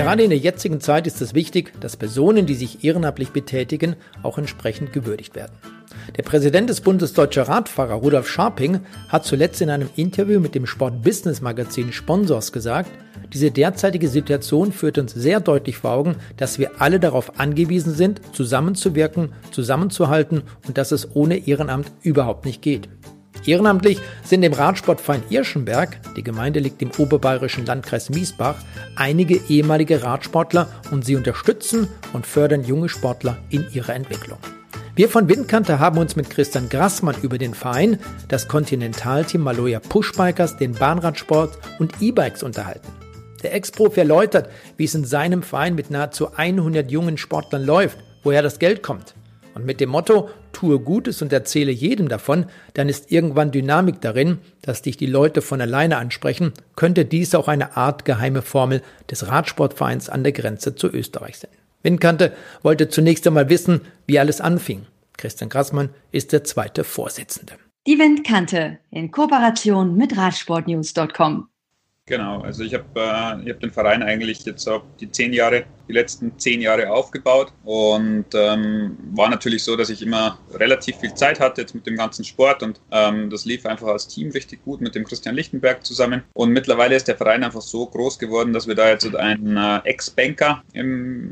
Gerade in der jetzigen Zeit ist es wichtig, dass Personen, die sich ehrenamtlich betätigen, auch entsprechend gewürdigt werden. Der Präsident des Bundes Deutscher Radfahrer, Rudolf Scharping, hat zuletzt in einem Interview mit dem Sport-Business-Magazin Sponsors gesagt, diese derzeitige Situation führt uns sehr deutlich vor Augen, dass wir alle darauf angewiesen sind, zusammenzuwirken, zusammenzuhalten und dass es ohne Ehrenamt überhaupt nicht geht. Ehrenamtlich sind im Radsportverein Irschenberg, die Gemeinde liegt im oberbayerischen Landkreis Miesbach, einige ehemalige Radsportler und sie unterstützen und fördern junge Sportler in ihrer Entwicklung. Wir von Windkante haben uns mit Christian Grassmann über den Verein, das Kontinentalteam Maloja Pushbikers, den Bahnradsport und E-Bikes unterhalten. Der Ex-Profi erläutert, wie es in seinem Verein mit nahezu 100 jungen Sportlern läuft, woher das Geld kommt. Und mit dem Motto, tue Gutes und erzähle jedem davon, dann ist irgendwann Dynamik darin, dass dich die Leute von alleine ansprechen, könnte dies auch eine Art geheime Formel des Radsportvereins an der Grenze zu Österreich sein. Windkante wollte zunächst einmal wissen, wie alles anfing. Christian Grassmann ist der zweite Vorsitzende. Die Windkante in Kooperation mit Radsportnews.com. Genau, also ich habe äh, hab den Verein eigentlich jetzt auch die zehn Jahre die letzten zehn Jahre aufgebaut und ähm, war natürlich so, dass ich immer relativ viel Zeit hatte jetzt mit dem ganzen Sport und ähm, das lief einfach als Team richtig gut mit dem Christian Lichtenberg zusammen. Und mittlerweile ist der Verein einfach so groß geworden, dass wir da jetzt einen äh, Ex-Banker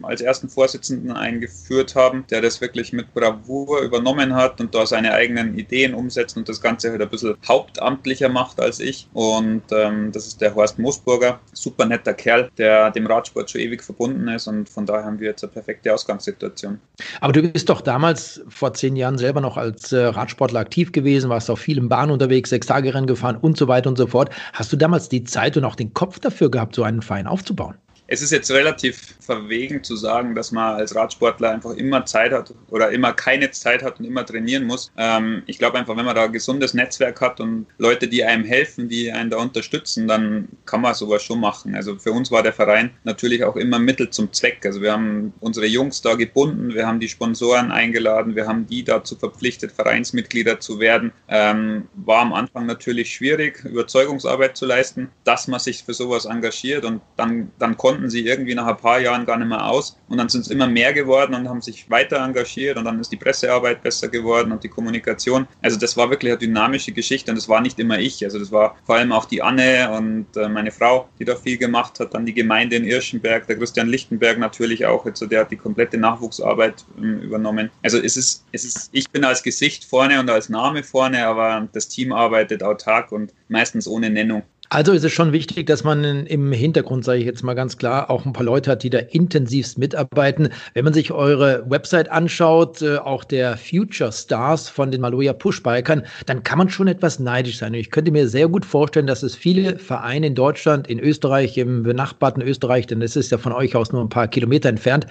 als ersten Vorsitzenden eingeführt haben, der das wirklich mit Bravour übernommen hat und da seine eigenen Ideen umsetzt und das Ganze halt ein bisschen hauptamtlicher macht als ich. Und ähm, das ist der Horst Moosburger, super netter Kerl, der dem Radsport schon ewig verbunden ist und von daher haben wir jetzt eine perfekte Ausgangssituation. Aber du bist doch damals vor zehn Jahren selber noch als äh, Radsportler aktiv gewesen, warst auch viel im Bahn unterwegs, sechs Tage Rennen gefahren und so weiter und so fort. Hast du damals die Zeit und auch den Kopf dafür gehabt, so einen Verein aufzubauen? Es ist jetzt relativ verwegen zu sagen, dass man als Radsportler einfach immer Zeit hat oder immer keine Zeit hat und immer trainieren muss. Ähm, ich glaube einfach, wenn man da ein gesundes Netzwerk hat und Leute, die einem helfen, die einen da unterstützen, dann kann man sowas schon machen. Also für uns war der Verein natürlich auch immer Mittel zum Zweck. Also wir haben unsere Jungs da gebunden, wir haben die Sponsoren eingeladen, wir haben die dazu verpflichtet, Vereinsmitglieder zu werden. Ähm, war am Anfang natürlich schwierig, Überzeugungsarbeit zu leisten, dass man sich für sowas engagiert und dann, dann konnte konnten sie irgendwie nach ein paar Jahren gar nicht mehr aus. Und dann sind es immer mehr geworden und haben sich weiter engagiert und dann ist die Pressearbeit besser geworden und die Kommunikation. Also das war wirklich eine dynamische Geschichte und das war nicht immer ich. Also das war vor allem auch die Anne und äh, meine Frau, die da viel gemacht hat, dann die Gemeinde in Irschenberg, der Christian Lichtenberg natürlich auch, also der hat die komplette Nachwuchsarbeit ähm, übernommen. Also es ist, es ist, ich bin als Gesicht vorne und als Name vorne, aber das Team arbeitet autark und meistens ohne Nennung. Also ist es schon wichtig, dass man im Hintergrund, sage ich jetzt mal ganz klar, auch ein paar Leute hat, die da intensivst mitarbeiten. Wenn man sich eure Website anschaut, äh, auch der Future Stars von den Maloja Pushbikern, dann kann man schon etwas neidisch sein. ich könnte mir sehr gut vorstellen, dass es viele Vereine in Deutschland, in Österreich, im benachbarten Österreich, denn es ist ja von euch aus nur ein paar Kilometer entfernt,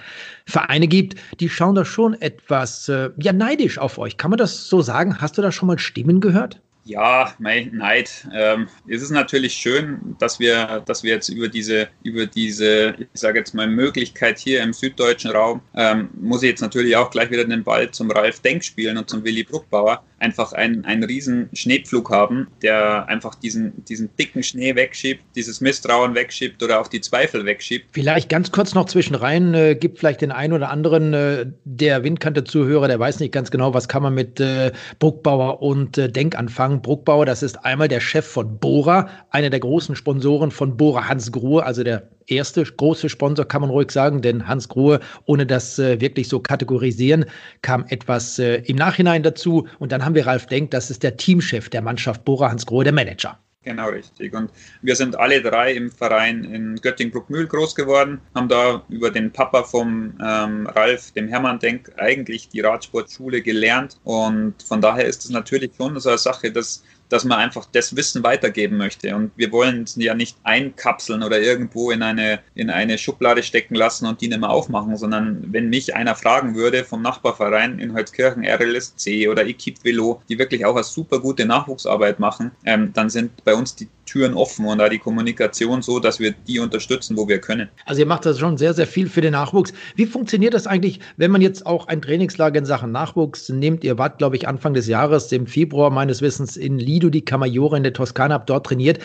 Vereine gibt, die schauen da schon etwas äh, ja neidisch auf euch. Kann man das so sagen? Hast du da schon mal Stimmen gehört? Ja, mein Neid. Ähm, es ist natürlich schön, dass wir, dass wir jetzt über diese, über diese, ich sage jetzt mal, Möglichkeit hier im süddeutschen Raum, ähm, muss ich jetzt natürlich auch gleich wieder den Ball zum Ralf Denk spielen und zum Willi Bruckbauer einfach einen, einen riesen Schneepflug haben, der einfach diesen, diesen dicken Schnee wegschiebt, dieses Misstrauen wegschiebt oder auch die Zweifel wegschiebt. Vielleicht ganz kurz noch zwischen rein, äh, gibt vielleicht den einen oder anderen äh, der Windkante-Zuhörer, der weiß nicht ganz genau, was kann man mit äh, Bruckbauer und äh, Denk anfangen. Bruckbauer, das ist einmal der Chef von Bora, einer der großen Sponsoren von Bora Hans Grohe, also der erste große Sponsor, kann man ruhig sagen, denn Hans Grohe, ohne das äh, wirklich so kategorisieren, kam etwas äh, im Nachhinein dazu. Und dann haben wir Ralf Denk, das ist der Teamchef der Mannschaft Bora Hans Grohe, der Manager. Genau, richtig. Und wir sind alle drei im Verein in Göttingen-Bruckmühl groß geworden, haben da über den Papa vom ähm, Ralf, dem Hermann Denk, eigentlich die Radsportschule gelernt. Und von daher ist es natürlich schon so eine Sache, dass dass man einfach das Wissen weitergeben möchte. Und wir wollen es ja nicht einkapseln oder irgendwo in eine, in eine Schublade stecken lassen und die nicht mehr aufmachen, sondern wenn mich einer fragen würde vom Nachbarverein in Holzkirchen, RLSC oder Equipe Velo, die wirklich auch eine super gute Nachwuchsarbeit machen, ähm, dann sind bei uns die Türen offen und da die Kommunikation so, dass wir die unterstützen, wo wir können. Also ihr macht das schon sehr, sehr viel für den Nachwuchs. Wie funktioniert das eigentlich, wenn man jetzt auch ein Trainingslager in Sachen Nachwuchs nimmt? Ihr wart, glaube ich, Anfang des Jahres, im Februar meines Wissens, in Lido die Camaiore in der Toskana, habt dort trainiert.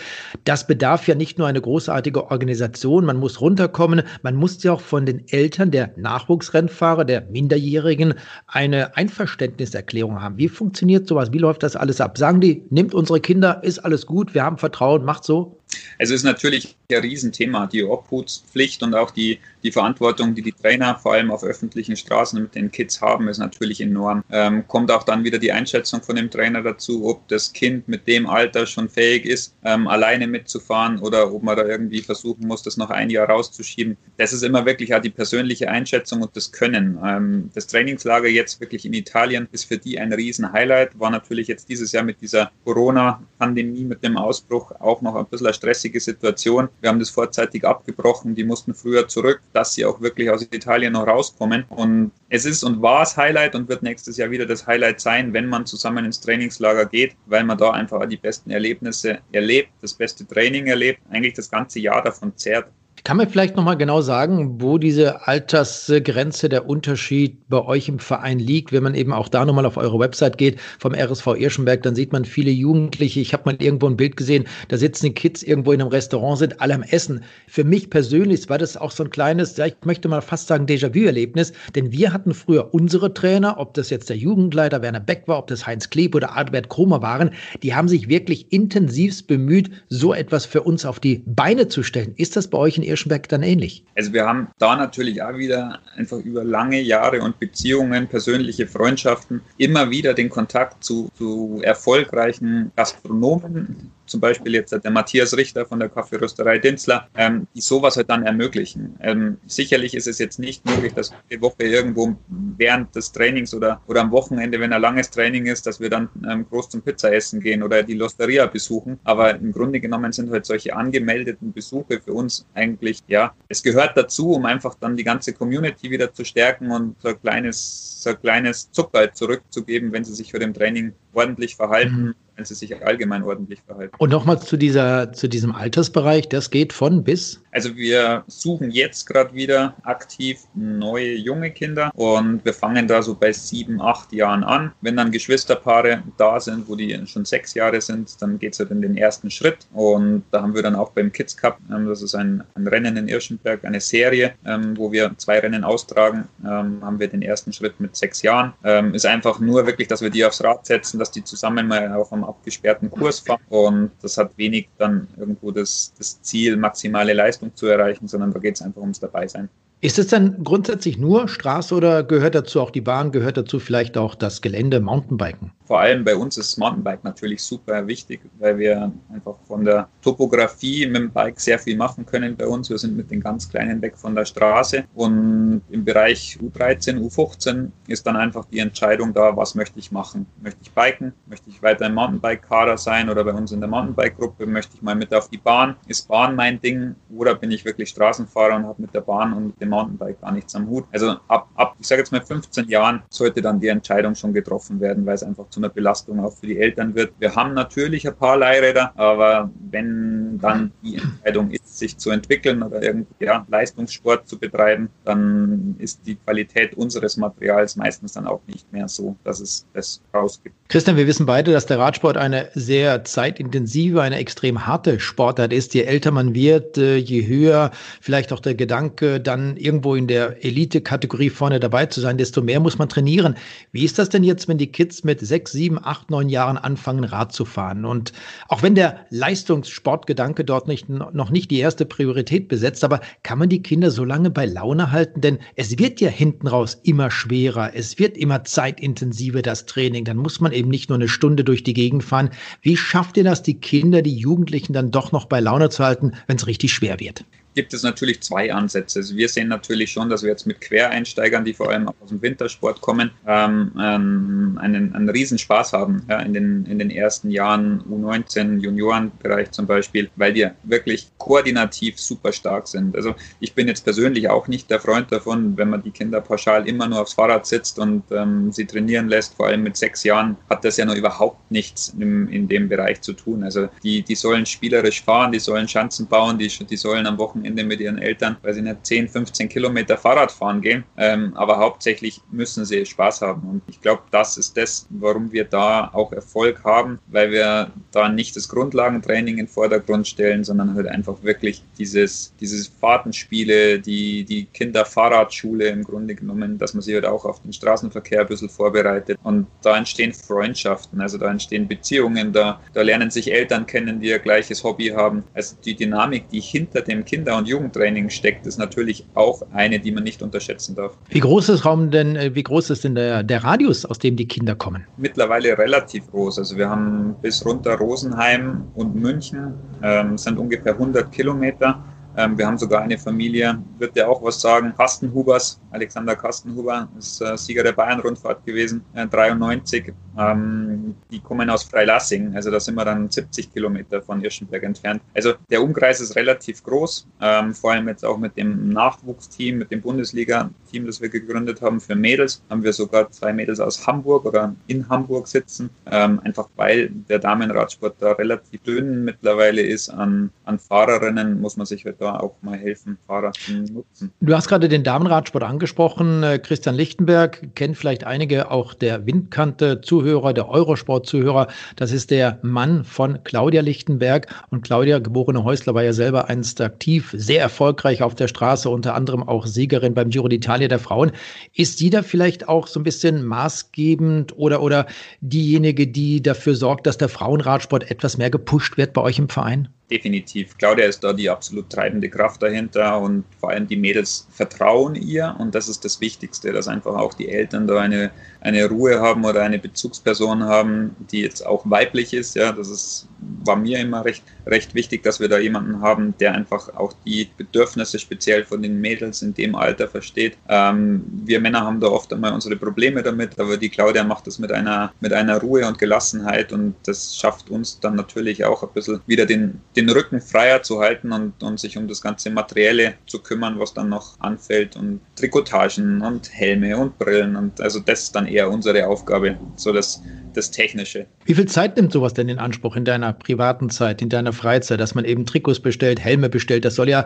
Das bedarf ja nicht nur eine großartige Organisation, man muss runterkommen, man muss ja auch von den Eltern der Nachwuchsrennfahrer, der Minderjährigen, eine Einverständniserklärung haben. Wie funktioniert sowas? Wie läuft das alles ab? Sagen die, nimmt unsere Kinder, ist alles gut, wir haben Vertrauen, macht so? Es ist natürlich ein Riesenthema, die Obhutspflicht und auch die, die Verantwortung, die die Trainer vor allem auf öffentlichen Straßen mit den Kids haben, ist natürlich enorm. Ähm, kommt auch dann wieder die Einschätzung von dem Trainer dazu, ob das Kind mit dem Alter schon fähig ist, ähm, alleine mitzufahren oder ob man da irgendwie versuchen muss, das noch ein Jahr rauszuschieben. Das ist immer wirklich auch die persönliche Einschätzung und das Können. Ähm, das Trainingslager jetzt wirklich in Italien ist für die ein Riesenhighlight. War natürlich jetzt dieses Jahr mit dieser Corona-Pandemie, mit dem Ausbruch auch noch ein bisschen eine stressige Situation. Wir haben das vorzeitig abgebrochen. Die mussten früher zurück, dass sie auch wirklich aus Italien noch rauskommen. Und es ist und war das Highlight und wird nächstes Jahr wieder das Highlight sein, wenn man zusammen ins Trainingslager geht, weil man da einfach die besten Erlebnisse erlebt, das beste Training erlebt, eigentlich das ganze Jahr davon zehrt. Kann man vielleicht nochmal genau sagen, wo diese Altersgrenze, der Unterschied bei euch im Verein liegt? Wenn man eben auch da nochmal auf eure Website geht vom RSV Irschenberg, dann sieht man viele Jugendliche. Ich habe mal irgendwo ein Bild gesehen, da sitzen die Kids irgendwo in einem Restaurant, sind alle am Essen. Für mich persönlich war das auch so ein kleines, ja, ich möchte mal fast sagen Déjà-vu-Erlebnis, denn wir hatten früher unsere Trainer, ob das jetzt der Jugendleiter Werner Beck war, ob das Heinz Kleb oder Albert Kromer waren, die haben sich wirklich intensivst bemüht, so etwas für uns auf die Beine zu stellen. Ist das bei euch in Irschenberg dann ähnlich? Also wir haben da natürlich auch wieder einfach über lange Jahre und Beziehungen, persönliche Freundschaften immer wieder den Kontakt zu, zu erfolgreichen Gastronomen zum Beispiel jetzt der Matthias Richter von der Kaffeerösterei Dinzler, ähm, die sowas halt dann ermöglichen. Ähm, sicherlich ist es jetzt nicht möglich, dass die Woche irgendwo während des Trainings oder, oder am Wochenende, wenn ein langes Training ist, dass wir dann ähm, groß zum Pizza essen gehen oder die Losteria besuchen. Aber im Grunde genommen sind halt solche angemeldeten Besuche für uns eigentlich, ja, es gehört dazu, um einfach dann die ganze Community wieder zu stärken und so ein kleines, so ein kleines Zucker zurückzugeben, wenn sie sich für den Training ordentlich verhalten. Mhm wenn sie sich allgemein ordentlich verhalten. Und nochmals zu dieser, zu diesem Altersbereich, das geht von bis? Also wir suchen jetzt gerade wieder aktiv neue junge Kinder und wir fangen da so bei sieben, acht Jahren an. Wenn dann Geschwisterpaare da sind, wo die schon sechs Jahre sind, dann geht es halt in den ersten Schritt und da haben wir dann auch beim Kids Cup, ähm, das ist ein, ein Rennen in Irschenberg, eine Serie, ähm, wo wir zwei Rennen austragen, ähm, haben wir den ersten Schritt mit sechs Jahren. Ist einfach nur wirklich, dass wir die aufs Rad setzen, dass die zusammen mal auf einem abgesperrten Kurs fahren und das hat wenig dann irgendwo das, das Ziel, maximale Leistung zu erreichen, sondern da geht es einfach ums Dabeisein. Ist es dann grundsätzlich nur Straße oder gehört dazu auch die Bahn, gehört dazu vielleicht auch das Gelände Mountainbiken? Vor allem bei uns ist Mountainbike natürlich super wichtig, weil wir einfach von der Topografie mit dem Bike sehr viel machen können bei uns. Wir sind mit den ganz Kleinen weg von der Straße und im Bereich U13, U15 ist dann einfach die Entscheidung da, was möchte ich machen? Möchte ich biken? Möchte ich weiter im Mountainbike-Kader sein oder bei uns in der Mountainbike-Gruppe? Möchte ich mal mit auf die Bahn? Ist Bahn mein Ding oder bin ich wirklich Straßenfahrer und habe mit der Bahn und mit dem Mountainbike gar nichts am Hut? Also ab, ab ich sage jetzt mal 15 Jahren sollte dann die Entscheidung schon getroffen werden, weil es einfach zu einer Belastung auch für die Eltern wird. Wir haben natürlich ein paar Leihräder, aber wenn dann die Entscheidung ist, sich zu entwickeln oder irgendwie ja, Leistungssport zu betreiben, dann ist die Qualität unseres Materials meistens dann auch nicht mehr so, dass es das rausgibt. Christian, wir wissen beide, dass der Radsport eine sehr zeitintensive, eine extrem harte Sportart ist. Je älter man wird, äh, je höher vielleicht auch der Gedanke, dann irgendwo in der Elite-Kategorie vorne dabei zu sein, desto mehr muss man trainieren. Wie ist das denn jetzt, wenn die Kids mit sechs, sieben, acht, neun Jahren anfangen, Rad zu fahren? Und auch wenn der Leistungssportgedanke dort nicht, noch nicht die erste Priorität besetzt, aber kann man die Kinder so lange bei Laune halten? Denn es wird ja hinten raus immer schwerer. Es wird immer zeitintensiver, das Training. Dann muss man eben eben nicht nur eine Stunde durch die Gegend fahren. Wie schafft ihr das, die Kinder, die Jugendlichen dann doch noch bei Laune zu halten, wenn es richtig schwer wird? Gibt es natürlich zwei Ansätze. Also wir sehen natürlich schon, dass wir jetzt mit Quereinsteigern, die vor allem aus dem Wintersport kommen, ähm, einen, einen Riesenspaß haben ja, in, den, in den ersten Jahren U19, Juniorenbereich zum Beispiel, weil wir wirklich koordinativ super stark sind. Also ich bin jetzt persönlich auch nicht der Freund davon, wenn man die Kinder pauschal immer nur aufs Fahrrad sitzt und ähm, sie trainieren lässt, vor allem mit sechs Jahren, hat das ja noch überhaupt nichts im, in dem Bereich zu tun. Also die, die sollen spielerisch fahren, die sollen Schanzen bauen, die, die sollen am Wochenende mit ihren Eltern, weil sie nicht 10, 15 Kilometer Fahrrad fahren gehen, ähm, aber hauptsächlich müssen sie Spaß haben. Und ich glaube, das ist das, warum wir da auch Erfolg haben, weil wir da nicht das Grundlagentraining in den Vordergrund stellen, sondern halt einfach wirklich dieses, dieses Fahrtenspiele, die, die Kinderfahrradschule im Grunde genommen, dass man sich halt auch auf den Straßenverkehr ein bisschen vorbereitet. Und da entstehen Freundschaften, also da entstehen Beziehungen, da, da lernen sich Eltern kennen, die ein gleiches Hobby haben. Also die Dynamik, die hinter dem Kinder- und Jugendtraining steckt, ist natürlich auch eine, die man nicht unterschätzen darf. Wie groß ist Raum denn, äh, wie groß ist denn der, der Radius, aus dem die Kinder kommen? Mittlerweile relativ groß. Also wir haben bis runter Rosenheim und München, ähm, sind ungefähr 100 Kilometer. Ähm, wir haben sogar eine Familie, wird ja auch was sagen, Kastenhubers, Alexander Kastenhuber, ist äh, Sieger der Bayern-Rundfahrt gewesen, äh, 93. Ähm, die kommen aus Freilassing, also da sind wir dann 70 Kilometer von Irschenberg entfernt. Also der Umkreis ist relativ groß, ähm, vor allem jetzt auch mit dem Nachwuchsteam, mit dem Bundesliga-Team, das wir gegründet haben für Mädels, haben wir sogar zwei Mädels aus Hamburg oder in Hamburg sitzen, ähm, einfach weil der Damenradsport da relativ dünn mittlerweile ist an, an Fahrerinnen, muss man sich halt da auch mal helfen, Fahrer zu nutzen. Du hast gerade den Damenradsport angesprochen. Äh, Christian Lichtenberg kennt vielleicht einige auch der Windkante-Zuhörer, der Eurosport-Zuhörer. Das ist der Mann von Claudia Lichtenberg. Und Claudia, geborene Häusler, war ja selber einst aktiv, sehr erfolgreich auf der Straße, unter anderem auch Siegerin beim Giro d'Italia der Frauen. Ist sie da vielleicht auch so ein bisschen maßgebend oder, oder diejenige, die dafür sorgt, dass der Frauenradsport etwas mehr gepusht wird bei euch im Verein? Definitiv. Claudia ist da die absolut treibende Kraft dahinter und vor allem die Mädels vertrauen ihr und das ist das Wichtigste, dass einfach auch die Eltern da eine, eine Ruhe haben oder eine Bezugsperson haben, die jetzt auch weiblich ist. Ja, das ist, war mir immer recht, recht wichtig, dass wir da jemanden haben, der einfach auch die Bedürfnisse speziell von den Mädels in dem Alter versteht. Ähm, wir Männer haben da oft einmal unsere Probleme damit, aber die Claudia macht das mit einer, mit einer Ruhe und Gelassenheit und das schafft uns dann natürlich auch ein bisschen wieder den, den Rücken freier zu halten und, und sich um das ganze Materielle zu kümmern, was dann noch anfällt und Trikotagen und Helme und Brillen und also das ist dann eher unsere Aufgabe, so das, das Technische. Wie viel Zeit nimmt sowas denn in Anspruch in deiner privaten Zeit, in deiner Freizeit, dass man eben Trikots bestellt, Helme bestellt, das soll ja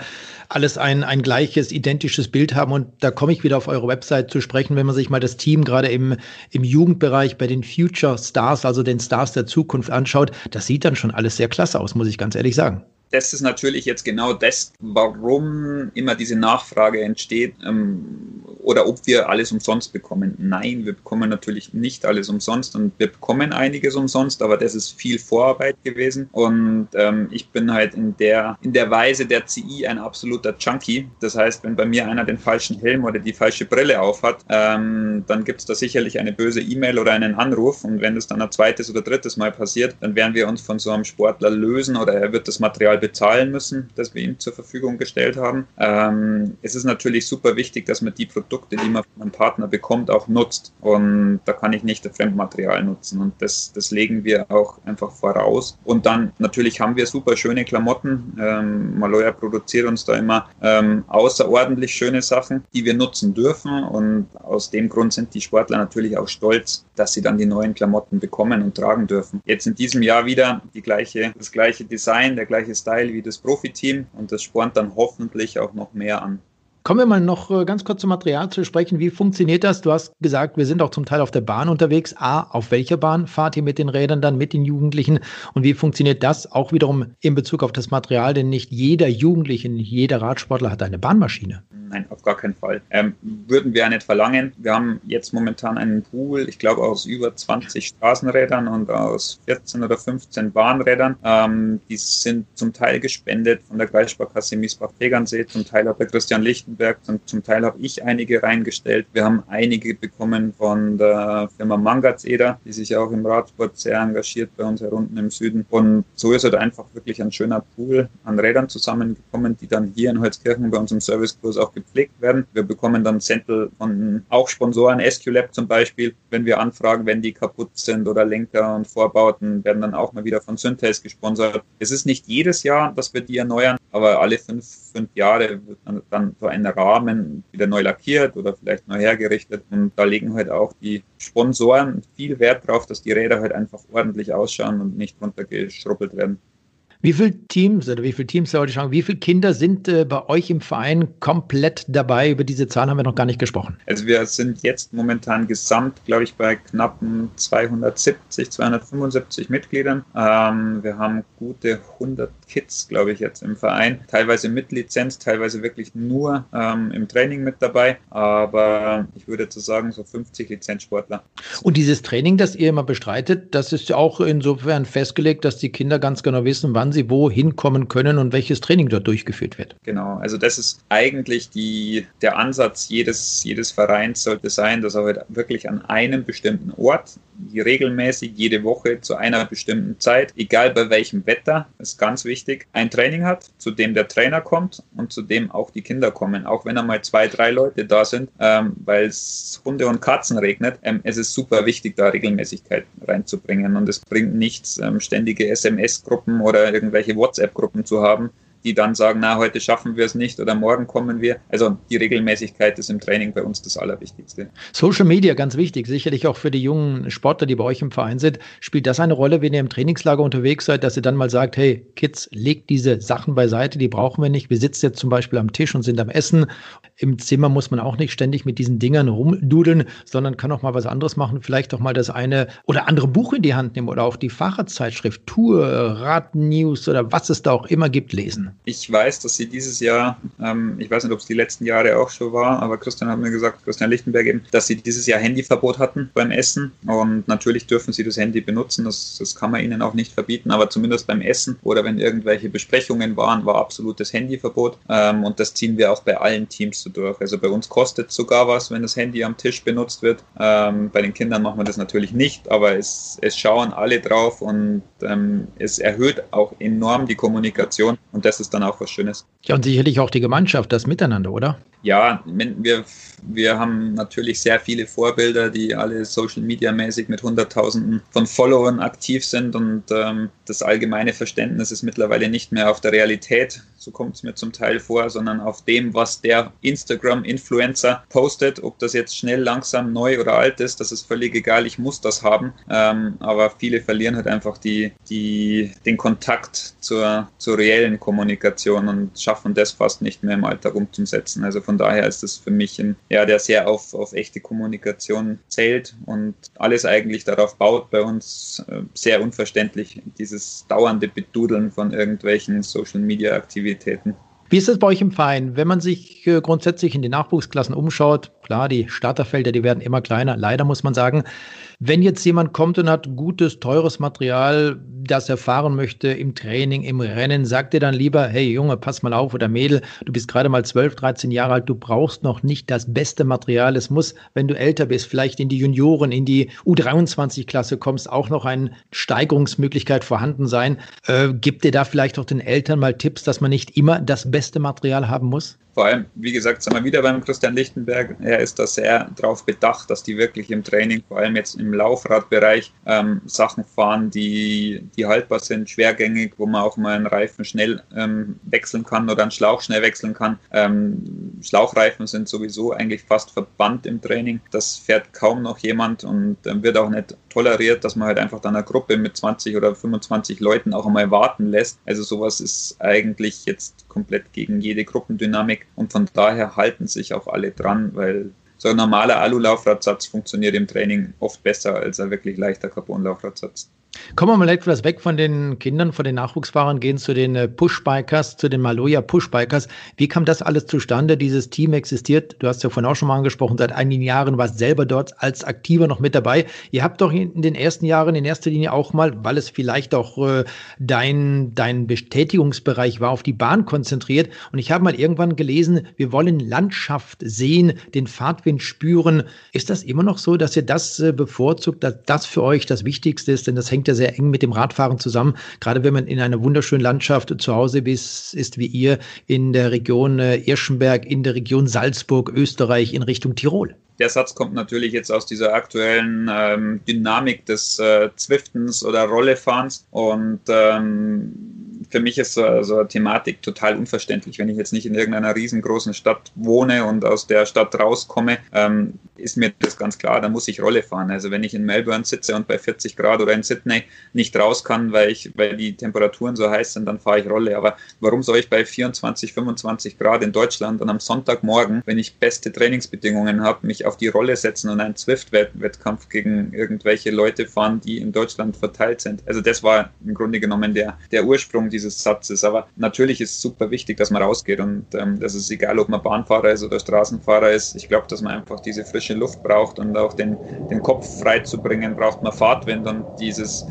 alles ein, ein gleiches, identisches Bild haben und da komme ich wieder auf eure Website zu sprechen, wenn man sich mal das Team gerade im, im Jugendbereich bei den Future Stars, also den Stars der Zukunft anschaut, das sieht dann schon alles sehr klasse aus, muss ich ganz ehrlich sagen sagen das ist natürlich jetzt genau das, warum immer diese Nachfrage entsteht ähm, oder ob wir alles umsonst bekommen. Nein, wir bekommen natürlich nicht alles umsonst und wir bekommen einiges umsonst, aber das ist viel Vorarbeit gewesen und ähm, ich bin halt in der, in der Weise der CI ein absoluter Junkie. Das heißt, wenn bei mir einer den falschen Helm oder die falsche Brille aufhat, ähm, dann gibt es da sicherlich eine böse E-Mail oder einen Anruf und wenn das dann ein zweites oder drittes Mal passiert, dann werden wir uns von so einem Sportler lösen oder er wird das Material Material bezahlen müssen, das wir ihm zur Verfügung gestellt haben. Ähm, es ist natürlich super wichtig, dass man die Produkte, die man von einem Partner bekommt, auch nutzt. Und da kann ich nicht das Fremdmaterial nutzen. Und das, das legen wir auch einfach voraus. Und dann natürlich haben wir super schöne Klamotten. Ähm, Maloya produziert uns da immer ähm, außerordentlich schöne Sachen, die wir nutzen dürfen. Und aus dem Grund sind die Sportler natürlich auch stolz, dass sie dann die neuen Klamotten bekommen und tragen dürfen. Jetzt in diesem Jahr wieder die gleiche, das gleiche Design, der gleiche Style wie das Profiteam und das spornt dann hoffentlich auch noch mehr an. Kommen wir mal noch äh, ganz kurz zum Material zu sprechen. Wie funktioniert das? Du hast gesagt, wir sind auch zum Teil auf der Bahn unterwegs. A, auf welcher Bahn fahrt ihr mit den Rädern dann, mit den Jugendlichen? Und wie funktioniert das auch wiederum in Bezug auf das Material? Denn nicht jeder Jugendliche, nicht jeder Radsportler hat eine Bahnmaschine. Nein, auf gar keinen Fall. Ähm, würden wir ja nicht verlangen. Wir haben jetzt momentan einen Pool, ich glaube aus über 20 Straßenrädern und aus 14 oder 15 Bahnrädern. Ähm, die sind zum Teil gespendet von der Kreissparkasse Miesbach-Tegernsee, zum Teil hat der Christian Lichten Lichtenberg. Und zum Teil habe ich einige reingestellt. Wir haben einige bekommen von der Firma Mangatzeder, die sich auch im Radsport sehr engagiert bei uns herunten im Süden. Und so ist halt einfach wirklich ein schöner Pool an Rädern zusammengekommen, die dann hier in Holzkirchen bei uns im Servicekurs auch gepflegt werden. Wir bekommen dann Zettel von auch Sponsoren, SQLab zum Beispiel, wenn wir anfragen, wenn die kaputt sind oder Lenker und Vorbauten werden dann auch mal wieder von Synthase gesponsert. Es ist nicht jedes Jahr, dass wir die erneuern, aber alle fünf, fünf Jahre wird dann so ein Rahmen wieder neu lackiert oder vielleicht neu hergerichtet. Und da legen halt auch die Sponsoren viel Wert drauf, dass die Räder halt einfach ordentlich ausschauen und nicht runtergeschrubbelt werden. Wie viele Teams oder wie viele Teams sollte ich sagen, wie viele Kinder sind äh, bei euch im Verein komplett dabei? Über diese Zahl haben wir noch gar nicht gesprochen. Also wir sind jetzt momentan gesamt, glaube ich, bei knappen 270, 275 Mitgliedern. Ähm, wir haben gute 100 Kids, glaube ich, jetzt im Verein. Teilweise mit Lizenz, teilweise wirklich nur ähm, im Training mit dabei. Aber ich würde zu sagen, so 50 Lizenzsportler. Und dieses Training, das ihr immer bestreitet, das ist ja auch insofern festgelegt, dass die Kinder ganz genau wissen, wann sie wo hinkommen können und welches Training dort durchgeführt wird. Genau, also das ist eigentlich die, der Ansatz jedes, jedes Vereins sollte sein, dass er halt wirklich an einem bestimmten Ort, regelmäßig jede Woche zu einer bestimmten Zeit, egal bei welchem Wetter, ist ganz wichtig, ein Training hat, zu dem der Trainer kommt und zu dem auch die Kinder kommen, auch wenn einmal zwei, drei Leute da sind, ähm, weil es Hunde und Katzen regnet. Ähm, es ist super wichtig, da Regelmäßigkeit reinzubringen und es bringt nichts, ähm, ständige SMS-Gruppen oder irgendwelche WhatsApp-Gruppen zu haben, die dann sagen, na, heute schaffen wir es nicht oder morgen kommen wir. Also die Regelmäßigkeit ist im Training bei uns das Allerwichtigste. Social Media, ganz wichtig, sicherlich auch für die jungen Sportler, die bei euch im Verein sind. Spielt das eine Rolle, wenn ihr im Trainingslager unterwegs seid, dass ihr dann mal sagt, hey, Kids, legt diese Sachen beiseite, die brauchen wir nicht. Wir sitzen jetzt zum Beispiel am Tisch und sind am Essen. Im Zimmer muss man auch nicht ständig mit diesen Dingern rumdudeln, sondern kann auch mal was anderes machen. Vielleicht auch mal das eine oder andere Buch in die Hand nehmen oder auch die Fahrradzeitschrift, Tour, Radnews oder was es da auch immer gibt, lesen. Ich weiß, dass sie dieses Jahr, ähm, ich weiß nicht, ob es die letzten Jahre auch schon war, aber Christian hat mir gesagt, Christian Lichtenberg eben, dass sie dieses Jahr Handyverbot hatten beim Essen. Und natürlich dürfen sie das Handy benutzen, das, das kann man ihnen auch nicht verbieten, aber zumindest beim Essen oder wenn irgendwelche Besprechungen waren, war absolutes Handyverbot. Ähm, und das ziehen wir auch bei allen Teams so durch. Also bei uns kostet sogar was, wenn das Handy am Tisch benutzt wird. Ähm, bei den Kindern machen wir das natürlich nicht, aber es, es schauen alle drauf und ähm, es erhöht auch enorm die Kommunikation und das ist dann auch was Schönes. Ja, und sicherlich auch die Gemeinschaft, das Miteinander, oder? Ja, wir, wir haben natürlich sehr viele Vorbilder, die alle Social Media mäßig mit Hunderttausenden von Followern aktiv sind und ähm, das allgemeine Verständnis ist mittlerweile nicht mehr auf der Realität, so kommt es mir zum Teil vor, sondern auf dem, was der Instagram-Influencer postet, ob das jetzt schnell, langsam, neu oder alt ist, das ist völlig egal, ich muss das haben. Ähm, aber viele verlieren halt einfach die, die, den Kontakt zur, zur reellen Kommunikation und schaffen das fast nicht mehr im Alltag umzusetzen. Also von daher ist das für mich ein, ja, der sehr auf, auf echte Kommunikation zählt und alles eigentlich darauf baut bei uns äh, sehr unverständlich, dieses dauernde Bedudeln von irgendwelchen Social Media Aktivitäten. Wie ist das bei euch im Verein? Wenn man sich äh, grundsätzlich in den Nachwuchsklassen umschaut, klar, die Starterfelder, die werden immer kleiner, leider muss man sagen. Wenn jetzt jemand kommt und hat gutes, teures Material, das er fahren möchte im Training, im Rennen, sagt er dann lieber, hey Junge, pass mal auf oder Mädel, du bist gerade mal 12, 13 Jahre alt, du brauchst noch nicht das beste Material. Es muss, wenn du älter bist, vielleicht in die Junioren, in die U23-Klasse kommst, auch noch eine Steigerungsmöglichkeit vorhanden sein. Äh, gibt dir da vielleicht auch den Eltern mal Tipps, dass man nicht immer das beste Material haben muss? Vor allem, wie gesagt, sind wir wieder beim Christian Lichtenberg. Er ist da sehr darauf bedacht, dass die wirklich im Training, vor allem jetzt im Laufradbereich, ähm, Sachen fahren, die, die haltbar sind, schwergängig, wo man auch mal einen Reifen schnell ähm, wechseln kann oder einen Schlauch schnell wechseln kann. Ähm, Schlauchreifen sind sowieso eigentlich fast verbannt im Training. Das fährt kaum noch jemand und äh, wird auch nicht toleriert, dass man halt einfach dann eine Gruppe mit 20 oder 25 Leuten auch einmal warten lässt. Also sowas ist eigentlich jetzt komplett gegen jede Gruppendynamik und von daher halten sich auch alle dran, weil so ein normaler Alu-Laufradsatz funktioniert im Training oft besser als ein wirklich leichter Carbon-Laufradsatz. Kommen wir mal etwas weg von den Kindern, von den Nachwuchsfahrern, gehen zu den äh, Pushbikers, zu den Maloja Pushbikers. Wie kam das alles zustande? Dieses Team existiert, du hast ja vorhin auch schon mal angesprochen, seit einigen Jahren, warst selber dort als Aktiver noch mit dabei. Ihr habt doch in den ersten Jahren in erster Linie auch mal, weil es vielleicht auch äh, dein, dein Bestätigungsbereich war, auf die Bahn konzentriert. Und ich habe mal irgendwann gelesen, wir wollen Landschaft sehen, den Fahrtwind spüren. Ist das immer noch so, dass ihr das äh, bevorzugt, dass das für euch das Wichtigste ist? Denn das hängt ja sehr eng mit dem Radfahren zusammen. Gerade wenn man in einer wunderschönen Landschaft zu Hause ist, ist wie ihr in der Region äh, Irschenberg, in der Region Salzburg, Österreich in Richtung Tirol. Der Satz kommt natürlich jetzt aus dieser aktuellen ähm, Dynamik des äh, Zwiftens oder Rollefahrens und ähm, für mich ist so, so eine Thematik total unverständlich. Wenn ich jetzt nicht in irgendeiner riesengroßen Stadt wohne und aus der Stadt rauskomme, ähm, ist mir das ganz klar, da muss ich Rolle fahren. Also wenn ich in Melbourne sitze und bei 40 Grad oder in Sydney nicht raus kann, weil, ich, weil die Temperaturen so heiß sind, dann fahre ich Rolle. Aber warum soll ich bei 24, 25 Grad in Deutschland und am Sonntagmorgen, wenn ich beste Trainingsbedingungen habe, mich auf die Rolle setzen und einen Zwift-Wettkampf gegen irgendwelche Leute fahren, die in Deutschland verteilt sind? Also das war im Grunde genommen der, der Ursprung dieses Satzes. Aber natürlich ist es super wichtig, dass man rausgeht und ähm, das ist egal, ob man Bahnfahrer ist oder Straßenfahrer ist. Ich glaube, dass man einfach diese frische Luft braucht und auch den, den Kopf frei zu bringen, braucht man Fahrtwind und dieses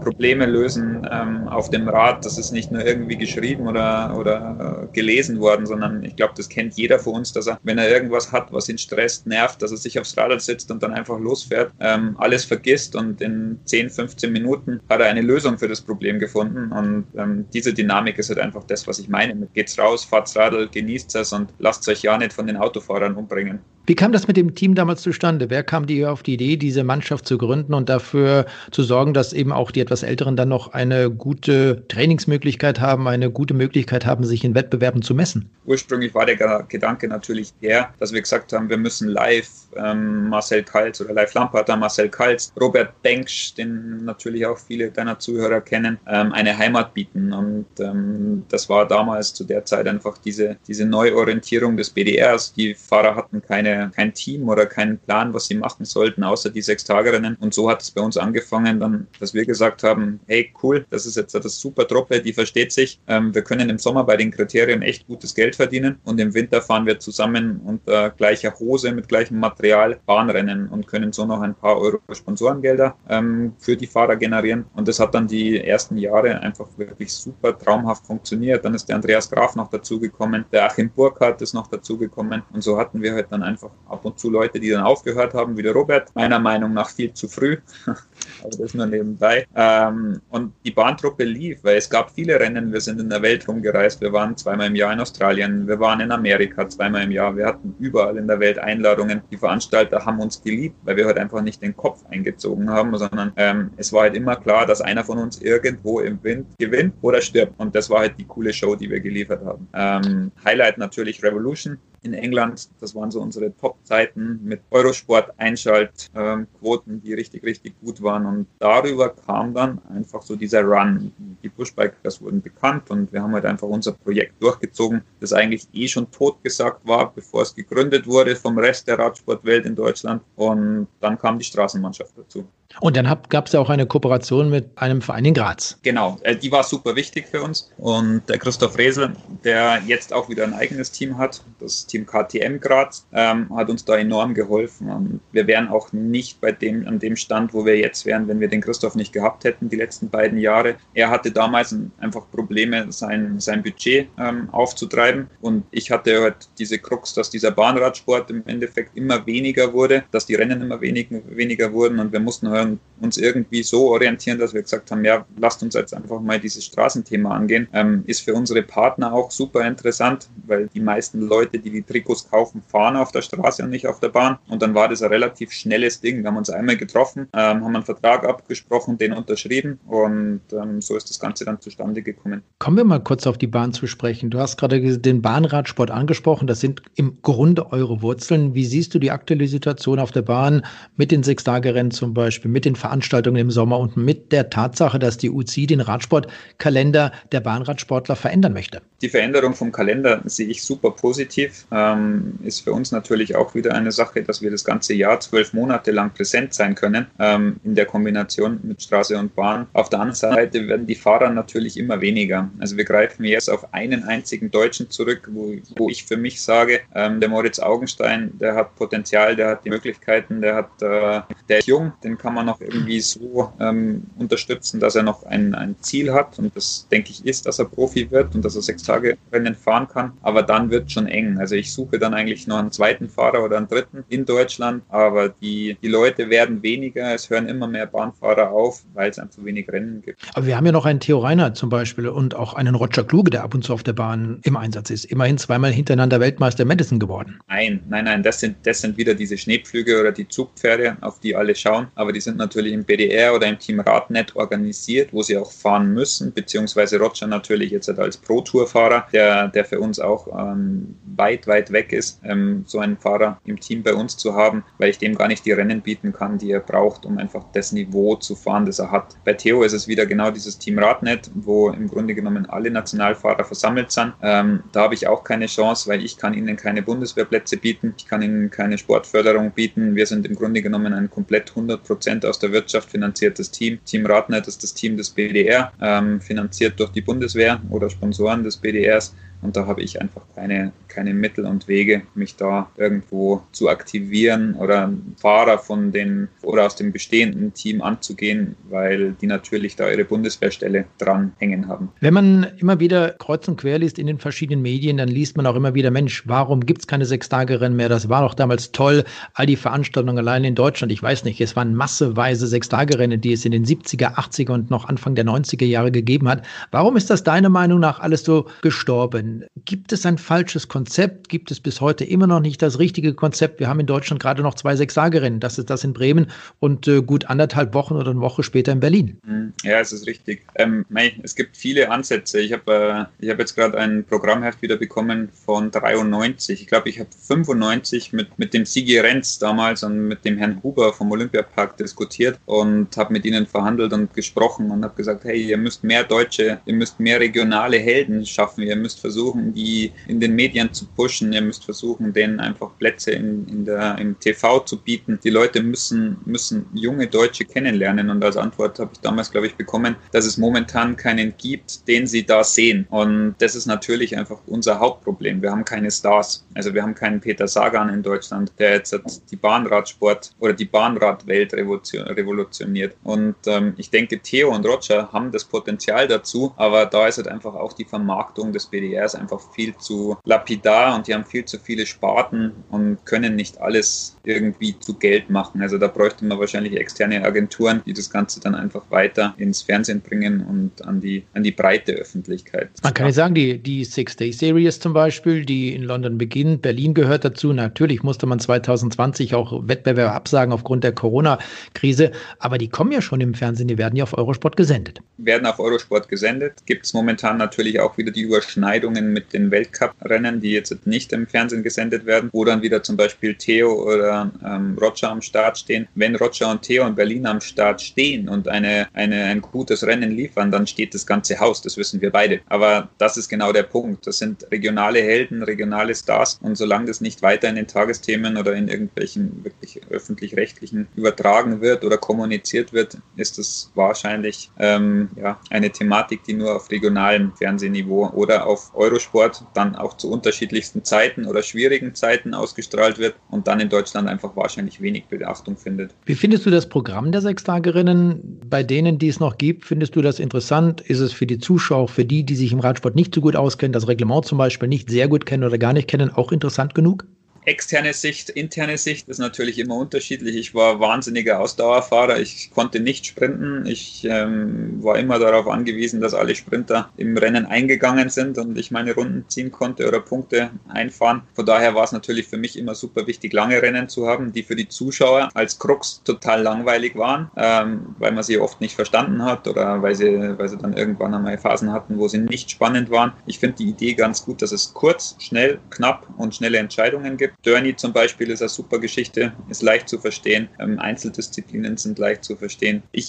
Probleme lösen ähm, auf dem Rad. Das ist nicht nur irgendwie geschrieben oder, oder äh, gelesen worden, sondern ich glaube, das kennt jeder von uns, dass er, wenn er irgendwas hat, was ihn stresst, nervt, dass er sich aufs Rad setzt und dann einfach losfährt, ähm, alles vergisst und in 10, 15 Minuten hat er eine Lösung für das Problem gefunden. Und ähm, diese Dynamik ist halt einfach das, was ich meine. Geht's raus, fahrt's Radl, genießt es und lasst euch ja nicht von den Autofahrern umbringen. Wie kam das mit dem Team damals zustande? Wer kam dir auf die Idee, diese Mannschaft zu gründen und dafür zu sorgen, dass eben auch die etwas Älteren dann noch eine gute Trainingsmöglichkeit haben, eine gute Möglichkeit haben, sich in Wettbewerben zu messen? Ursprünglich war der Gedanke natürlich der, dass wir gesagt haben, wir müssen live ähm, Marcel Kaltz oder live Lamparter, Marcel Kaltz, Robert Benksch, den natürlich auch viele deiner Zuhörer kennen, ähm, eine Heimat bieten. Und ähm, das war damals zu der Zeit einfach diese, diese Neuorientierung des BDRs. Die Fahrer hatten keine, kein Team oder keinen Plan, was sie machen sollten, außer die sechs Tagerennen. Und so hat es bei uns angefangen, dann, dass wir gesagt haben, hey cool, das ist jetzt eine super Truppe, die versteht sich. Ähm, wir können im Sommer bei den Kriterien echt gutes Geld verdienen und im Winter fahren wir zusammen unter gleicher Hose mit gleichem Material Material Bahnrennen und können so noch ein paar Euro Sponsorengelder ähm, für die Fahrer generieren. Und das hat dann die ersten Jahre einfach wirklich super traumhaft funktioniert. Dann ist der Andreas Graf noch dazugekommen, der Achim Burkhardt ist noch dazugekommen. Und so hatten wir halt dann einfach ab und zu Leute, die dann aufgehört haben, wie der Robert. Meiner Meinung nach viel zu früh. Aber das nur nebenbei. Ähm, und die Bahntruppe lief, weil es gab viele Rennen. Wir sind in der Welt rumgereist. Wir waren zweimal im Jahr in Australien. Wir waren in Amerika zweimal im Jahr. Wir hatten überall in der Welt Einladungen. Die Veranstalter haben uns geliebt, weil wir halt einfach nicht den Kopf eingezogen haben, sondern ähm, es war halt immer klar, dass einer von uns irgendwo im Wind gewinnt oder stirbt. Und das war halt die coole Show, die wir geliefert haben. Ähm, Highlight natürlich Revolution in England. Das waren so unsere Top-Zeiten mit Eurosport-Einschaltquoten, die richtig, richtig gut waren. Und darüber kam dann einfach so dieser Run. Die Pushbikers wurden bekannt und wir haben halt einfach unser Projekt durchgezogen, das eigentlich eh schon totgesagt war, bevor es gegründet wurde vom Rest der Radsportwelt in Deutschland. Und dann kam die Straßenmannschaft dazu. Und dann gab es ja auch eine Kooperation mit einem Verein in Graz. Genau, äh, die war super wichtig für uns. Und der Christoph Resel, der jetzt auch wieder ein eigenes Team hat, das Team KTM Graz, ähm, hat uns da enorm geholfen. Und wir wären auch nicht bei dem, an dem Stand, wo wir jetzt wären, wenn wir den Christoph nicht gehabt hätten, die letzten beiden Jahre. Er hatte damals einfach Probleme, sein, sein Budget ähm, aufzutreiben. Und ich hatte halt diese Krux, dass dieser Bahnradsport im Endeffekt immer weniger wurde, dass die Rennen immer wenig, weniger wurden und wir mussten halt uns irgendwie so orientieren, dass wir gesagt haben, ja, lasst uns jetzt einfach mal dieses Straßenthema angehen. Ähm, ist für unsere Partner auch super interessant, weil die meisten Leute, die die Trikots kaufen, fahren auf der Straße und nicht auf der Bahn. Und dann war das ein relativ schnelles Ding. Wir haben uns einmal getroffen, ähm, haben einen Vertrag abgesprochen, den unterschrieben und ähm, so ist das Ganze dann zustande gekommen. Kommen wir mal kurz auf die Bahn zu sprechen. Du hast gerade den Bahnradsport angesprochen. Das sind im Grunde eure Wurzeln. Wie siehst du die aktuelle Situation auf der Bahn mit den Sechstagerennen zum Beispiel, mit den Veranstaltungen? Im Sommer und mit der Tatsache, dass die UCI den Radsportkalender der Bahnradsportler verändern möchte? Die Veränderung vom Kalender sehe ich super positiv. Ähm, ist für uns natürlich auch wieder eine Sache, dass wir das ganze Jahr zwölf Monate lang präsent sein können ähm, in der Kombination mit Straße und Bahn. Auf der anderen Seite werden die Fahrer natürlich immer weniger. Also wir greifen jetzt auf einen einzigen Deutschen zurück, wo, wo ich für mich sage, ähm, der Moritz Augenstein, der hat Potenzial, der hat die Möglichkeiten, der hat, äh, der ist jung, den kann man noch irgendwie so ähm, unterstützen, dass er noch ein, ein Ziel hat und das denke ich ist, dass er Profi wird und dass er sechs Tage Rennen fahren kann. Aber dann wird schon eng. Also ich suche dann eigentlich noch einen zweiten Fahrer oder einen dritten in Deutschland, aber die, die Leute werden weniger, es hören immer mehr Bahnfahrer auf, weil es einfach wenig Rennen gibt. Aber wir haben ja noch einen Theo Reinhardt zum Beispiel und auch einen Roger Kluge, der ab und zu auf der Bahn im Einsatz ist. Immerhin zweimal hintereinander Weltmeister Madison geworden. Nein, nein, nein, das sind, das sind wieder diese Schneepflüge oder die Zugpferde, auf die alle schauen. Aber die sind natürlich im BDR oder im Team Radnet organisiert, wo sie auch fahren müssen, beziehungsweise Roger natürlich jetzt als Pro-Tour-Fahrer, der, der für uns auch ähm, weit, weit weg ist, ähm, so einen Fahrer im Team bei uns zu haben, weil ich dem gar nicht die Rennen bieten kann, die er braucht, um einfach das Niveau zu fahren, das er hat. Bei Theo ist es wieder genau dieses Team Radnet, wo im Grunde genommen alle Nationalfahrer versammelt sind. Ähm, da habe ich auch keine Chance, weil ich kann ihnen keine Bundeswehrplätze bieten, ich kann ihnen keine Sportförderung bieten. Wir sind im Grunde genommen ein komplett 100% aus der Wirtschaft finanziertes Team. Team Radnet ist das Team des BDR, ähm, finanziert durch die Bundeswehr oder Sponsoren des BDRs. Und da habe ich einfach keine, keine Mittel und Wege, mich da irgendwo zu aktivieren oder Fahrer von den oder aus dem bestehenden Team anzugehen, weil die natürlich da ihre Bundeswehrstelle dran hängen haben. Wenn man immer wieder kreuz und quer liest in den verschiedenen Medien, dann liest man auch immer wieder, Mensch, warum gibt es keine Sechstagerennen mehr? Das war doch damals toll, all die Veranstaltungen allein in Deutschland. Ich weiß nicht, es waren masseweise Sechstagerennen, die es in den 70er, 80er und noch Anfang der 90er Jahre gegeben hat. Warum ist das deiner Meinung nach alles so gestorben? Gibt es ein falsches Konzept? Gibt es bis heute immer noch nicht das richtige Konzept? Wir haben in Deutschland gerade noch zwei Sechstagerennen. Das ist das in Bremen und äh, gut anderthalb Wochen oder eine Woche später in Berlin. Mhm. Ja, es ist richtig. Ähm, es gibt viele Ansätze. Ich habe äh, hab jetzt gerade ein Programmheft wieder bekommen von 93. Ich glaube, ich habe 95 mit, mit dem Sigi Renz damals und mit dem Herrn Huber vom Olympiapark diskutiert und habe mit ihnen verhandelt und gesprochen und habe gesagt, hey, ihr müsst mehr Deutsche, ihr müsst mehr regionale Helden schaffen, ihr müsst versuchen, versuchen, die in den Medien zu pushen. Ihr müsst versuchen, denen einfach Plätze in, in der, im TV zu bieten. Die Leute müssen, müssen junge Deutsche kennenlernen. Und als Antwort habe ich damals, glaube ich, bekommen, dass es momentan keinen gibt, den sie da sehen. Und das ist natürlich einfach unser Hauptproblem. Wir haben keine Stars. Also wir haben keinen Peter Sagan in Deutschland, der jetzt die Bahnradsport oder die Bahnradwelt revolutioniert. Und ähm, ich denke, Theo und Roger haben das Potenzial dazu, aber da ist halt einfach auch die Vermarktung des BDRs ist einfach viel zu lapidar und die haben viel zu viele Sparten und können nicht alles irgendwie zu Geld machen. Also da bräuchte man wahrscheinlich externe Agenturen, die das Ganze dann einfach weiter ins Fernsehen bringen und an die, an die breite Öffentlichkeit. Man kann ja sagen, die, die Six-Day-Series zum Beispiel, die in London beginnt, Berlin gehört dazu. Natürlich musste man 2020 auch Wettbewerbe absagen aufgrund der Corona-Krise, aber die kommen ja schon im Fernsehen, die werden ja auf Eurosport gesendet. Werden auf Eurosport gesendet. Gibt es momentan natürlich auch wieder die Überschneidungen mit den Weltcup-Rennen, die jetzt nicht im Fernsehen gesendet werden, wo dann wieder zum Beispiel Theo oder ähm, Roger am Start stehen. Wenn Roger und Theo in Berlin am Start stehen und eine, eine, ein gutes Rennen liefern, dann steht das ganze Haus, das wissen wir beide. Aber das ist genau der Punkt. Das sind regionale Helden, regionale Stars und solange das nicht weiter in den Tagesthemen oder in irgendwelchen wirklich öffentlich-rechtlichen übertragen wird oder kommuniziert wird, ist das wahrscheinlich ähm, ja, eine Thematik, die nur auf regionalem Fernsehniveau oder auf Euro Eurosport dann auch zu unterschiedlichsten Zeiten oder schwierigen Zeiten ausgestrahlt wird und dann in Deutschland einfach wahrscheinlich wenig Beachtung findet. Wie findest du das Programm der Sechstagerinnen? Bei denen, die es noch gibt, findest du das interessant? Ist es für die Zuschauer, für die, die sich im Radsport nicht so gut auskennen, das Reglement zum Beispiel nicht sehr gut kennen oder gar nicht kennen, auch interessant genug? Externe Sicht, interne Sicht ist natürlich immer unterschiedlich. Ich war wahnsinniger Ausdauerfahrer. Ich konnte nicht sprinten. Ich ähm, war immer darauf angewiesen, dass alle Sprinter im Rennen eingegangen sind und ich meine Runden ziehen konnte oder Punkte einfahren. Von daher war es natürlich für mich immer super wichtig, lange Rennen zu haben, die für die Zuschauer als Krux total langweilig waren, ähm, weil man sie oft nicht verstanden hat oder weil sie, weil sie dann irgendwann einmal Phasen hatten, wo sie nicht spannend waren. Ich finde die Idee ganz gut, dass es kurz, schnell, knapp und schnelle Entscheidungen gibt Journey zum Beispiel ist eine super Geschichte, ist leicht zu verstehen. Ähm, Einzeldisziplinen sind leicht zu verstehen. Ich,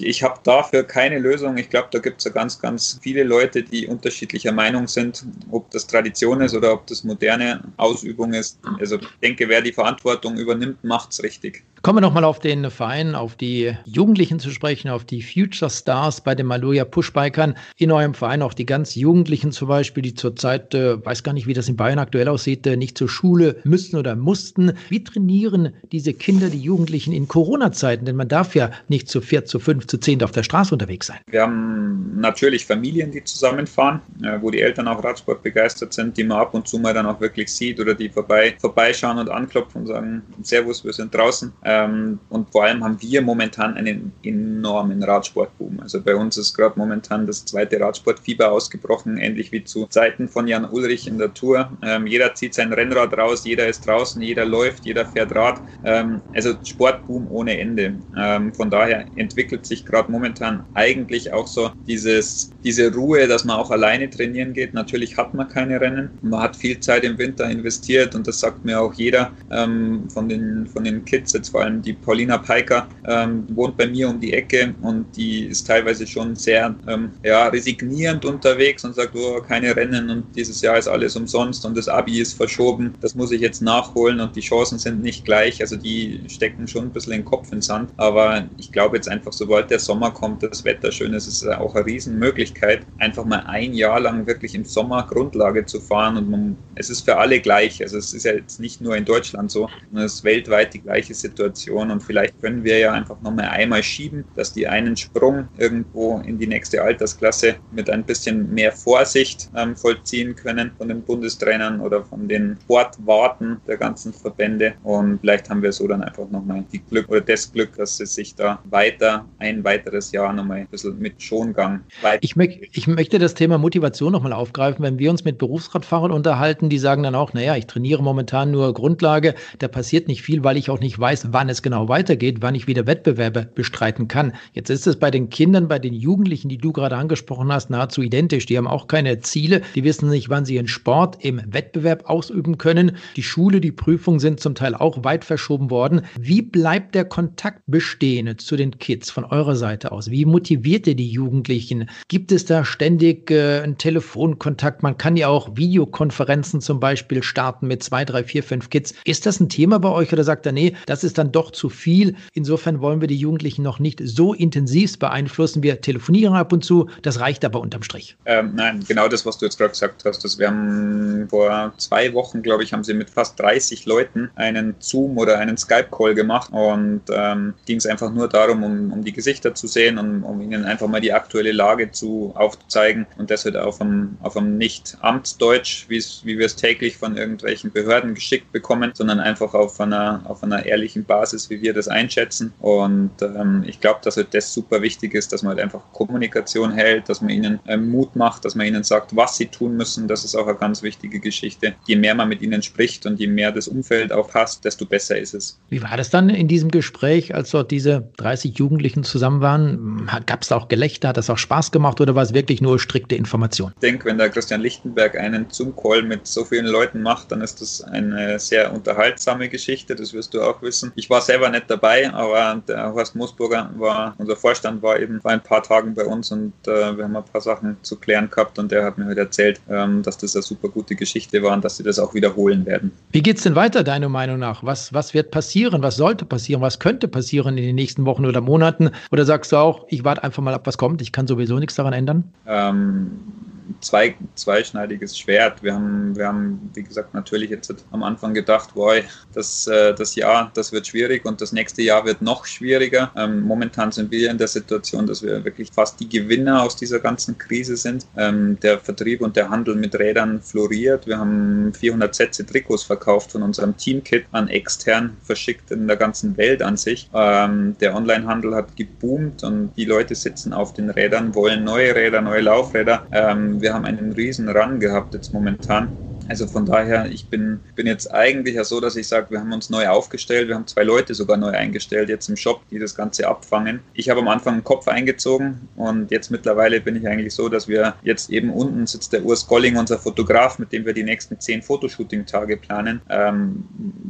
ich habe dafür keine Lösung. Ich glaube, da gibt es ja ganz, ganz viele Leute, die unterschiedlicher Meinung sind, ob das Tradition ist oder ob das moderne Ausübung ist. Also ich denke, wer die Verantwortung übernimmt, macht es richtig. Kommen wir nochmal auf den Verein, auf die Jugendlichen zu sprechen, auf die Future Stars bei den Maloja Pushbikern. In eurem Verein auch die ganz Jugendlichen zum Beispiel, die zurzeit, äh, weiß gar nicht, wie das in Bayern aktuell aussieht, äh, nicht zur Schule müssten oder mussten. Wie trainieren diese Kinder, die Jugendlichen in Corona-Zeiten? Denn man darf ja nicht zu vier, zu fünf, zu zehn auf der Straße unterwegs sein. Wir haben natürlich Familien, die zusammenfahren, äh, wo die Eltern auch Radsport begeistert sind, die man ab und zu mal dann auch wirklich sieht oder die vorbei, vorbeischauen und anklopfen und sagen, Servus, wir sind draußen. Ähm, und vor allem haben wir momentan einen enormen Radsportboom. Also bei uns ist gerade momentan das zweite Radsportfieber ausgebrochen, ähnlich wie zu Zeiten von Jan Ulrich in der Tour. Ähm, jeder zieht sein Rennrad raus, jeder ist draußen, jeder läuft, jeder fährt Rad. Ähm, also Sportboom ohne Ende. Von daher entwickelt sich gerade momentan eigentlich auch so dieses, diese Ruhe, dass man auch alleine trainieren geht. Natürlich hat man keine Rennen. Man hat viel Zeit im Winter investiert und das sagt mir auch jeder ähm, von, den, von den Kids jetzt vor allem die Paulina Peiker ähm, wohnt bei mir um die Ecke und die ist teilweise schon sehr ähm, ja, resignierend unterwegs und sagt, oh, keine Rennen und dieses Jahr ist alles umsonst und das Abi ist verschoben, das muss ich jetzt nachholen und die Chancen sind nicht gleich. Also die stecken schon ein bisschen den Kopf in den Sand. Aber ich glaube jetzt einfach, sobald der Sommer kommt, das Wetter schön ist, ist es auch eine Riesenmöglichkeit, einfach mal ein Jahr lang wirklich im Sommer Grundlage zu fahren und man, es ist für alle gleich. Also es ist ja jetzt nicht nur in Deutschland so, sondern es ist weltweit die gleiche Situation. Und vielleicht können wir ja einfach nochmal einmal schieben, dass die einen Sprung irgendwo in die nächste Altersklasse mit ein bisschen mehr Vorsicht ähm, vollziehen können von den Bundestrainern oder von den Sportwarten der ganzen Verbände und vielleicht haben wir so dann einfach nochmal die Glück oder das Glück, dass sie sich da weiter ein weiteres Jahr nochmal ein bisschen mit Schongang. Ich, mö ich möchte das Thema Motivation nochmal aufgreifen, wenn wir uns mit Berufsradfahrern unterhalten, die sagen dann auch, naja, ich trainiere momentan nur Grundlage, da passiert nicht viel, weil ich auch nicht weiß, wann es genau weitergeht, wann ich wieder Wettbewerbe bestreiten kann. Jetzt ist es bei den Kindern, bei den Jugendlichen, die du gerade angesprochen hast, nahezu identisch. Die haben auch keine Ziele. Die wissen nicht, wann sie ihren Sport im Wettbewerb ausüben können. Die Schule, die Prüfungen sind zum Teil auch weit verschoben worden. Wie bleibt der Kontakt bestehen zu den Kids von eurer Seite aus? Wie motiviert ihr die Jugendlichen? Gibt es da ständig äh, einen Telefonkontakt? Man kann ja auch Videokonferenzen zum Beispiel starten mit zwei, drei, vier, fünf Kids. Ist das ein Thema bei euch oder sagt er, nee, das ist dann doch zu viel. Insofern wollen wir die Jugendlichen noch nicht so intensiv beeinflussen. Wir telefonieren ab und zu, das reicht aber unterm Strich. Ähm, nein, genau das, was du jetzt gerade gesagt hast. Das wir haben vor zwei Wochen, glaube ich, haben sie mit fast 30 Leuten einen Zoom oder einen Skype-Call gemacht und ähm, ging es einfach nur darum, um, um die Gesichter zu sehen und um ihnen einfach mal die aktuelle Lage zu aufzuzeigen und das wird auf einem, auf einem nicht Amtsdeutsch, wie wir es täglich von irgendwelchen Behörden geschickt bekommen, sondern einfach auf einer, auf einer ehrlichen Basis, wie wir das einschätzen. Und ähm, ich glaube, dass halt das super wichtig ist, dass man halt einfach Kommunikation hält, dass man ihnen ähm, Mut macht, dass man ihnen sagt, was sie tun müssen. Das ist auch eine ganz wichtige Geschichte. Je mehr man mit ihnen spricht und je mehr das Umfeld auch passt, desto besser ist es. Wie war das dann in diesem Gespräch, als dort diese 30 Jugendlichen zusammen waren? Gab es auch Gelächter? Hat das auch Spaß gemacht oder war es wirklich nur strikte Information? Ich denke, wenn der Christian Lichtenberg einen Zoom-Call mit so vielen Leuten macht, dann ist das eine sehr unterhaltsame Geschichte. Das wirst du auch wissen. Ich war selber nicht dabei, aber der Horst Moosburger war, unser Vorstand war eben vor ein paar Tagen bei uns und äh, wir haben ein paar Sachen zu klären gehabt und der hat mir heute halt erzählt, ähm, dass das eine super gute Geschichte war und dass sie das auch wiederholen werden. Wie geht es denn weiter, deiner Meinung nach? Was, was wird passieren? Was sollte passieren? Was könnte passieren in den nächsten Wochen oder Monaten? Oder sagst du auch, ich warte einfach mal ab, was kommt? Ich kann sowieso nichts daran ändern? Ähm, zwei, zweischneidiges Schwert. Wir haben, wir haben, wie gesagt, natürlich jetzt am Anfang gedacht, boah, das, äh, das Jahr, das wird schwierig und das nächste Jahr wird noch schwieriger. Ähm, momentan sind wir in der Situation, dass wir wirklich fast die Gewinner aus dieser ganzen Krise sind. Ähm, der Vertrieb und der Handel mit Rädern floriert. Wir haben 400 Sätze Trikots verkauft von unserem Teamkit an extern verschickt in der ganzen Welt an sich. Ähm, der Onlinehandel hat geboomt und die Leute sitzen auf den Rädern, wollen neue Räder, neue Laufräder. Ähm, wir haben einen riesen Run gehabt jetzt momentan Also von daher, ich bin, bin jetzt eigentlich ja so, dass ich sage, wir haben uns neu aufgestellt, wir haben zwei Leute sogar neu eingestellt jetzt im Shop, die das Ganze abfangen. Ich habe am Anfang einen Kopf eingezogen und jetzt mittlerweile bin ich eigentlich so, dass wir jetzt eben unten sitzt der Urs Golling, unser Fotograf, mit dem wir die nächsten zehn Fotoshooting-Tage planen. Ähm,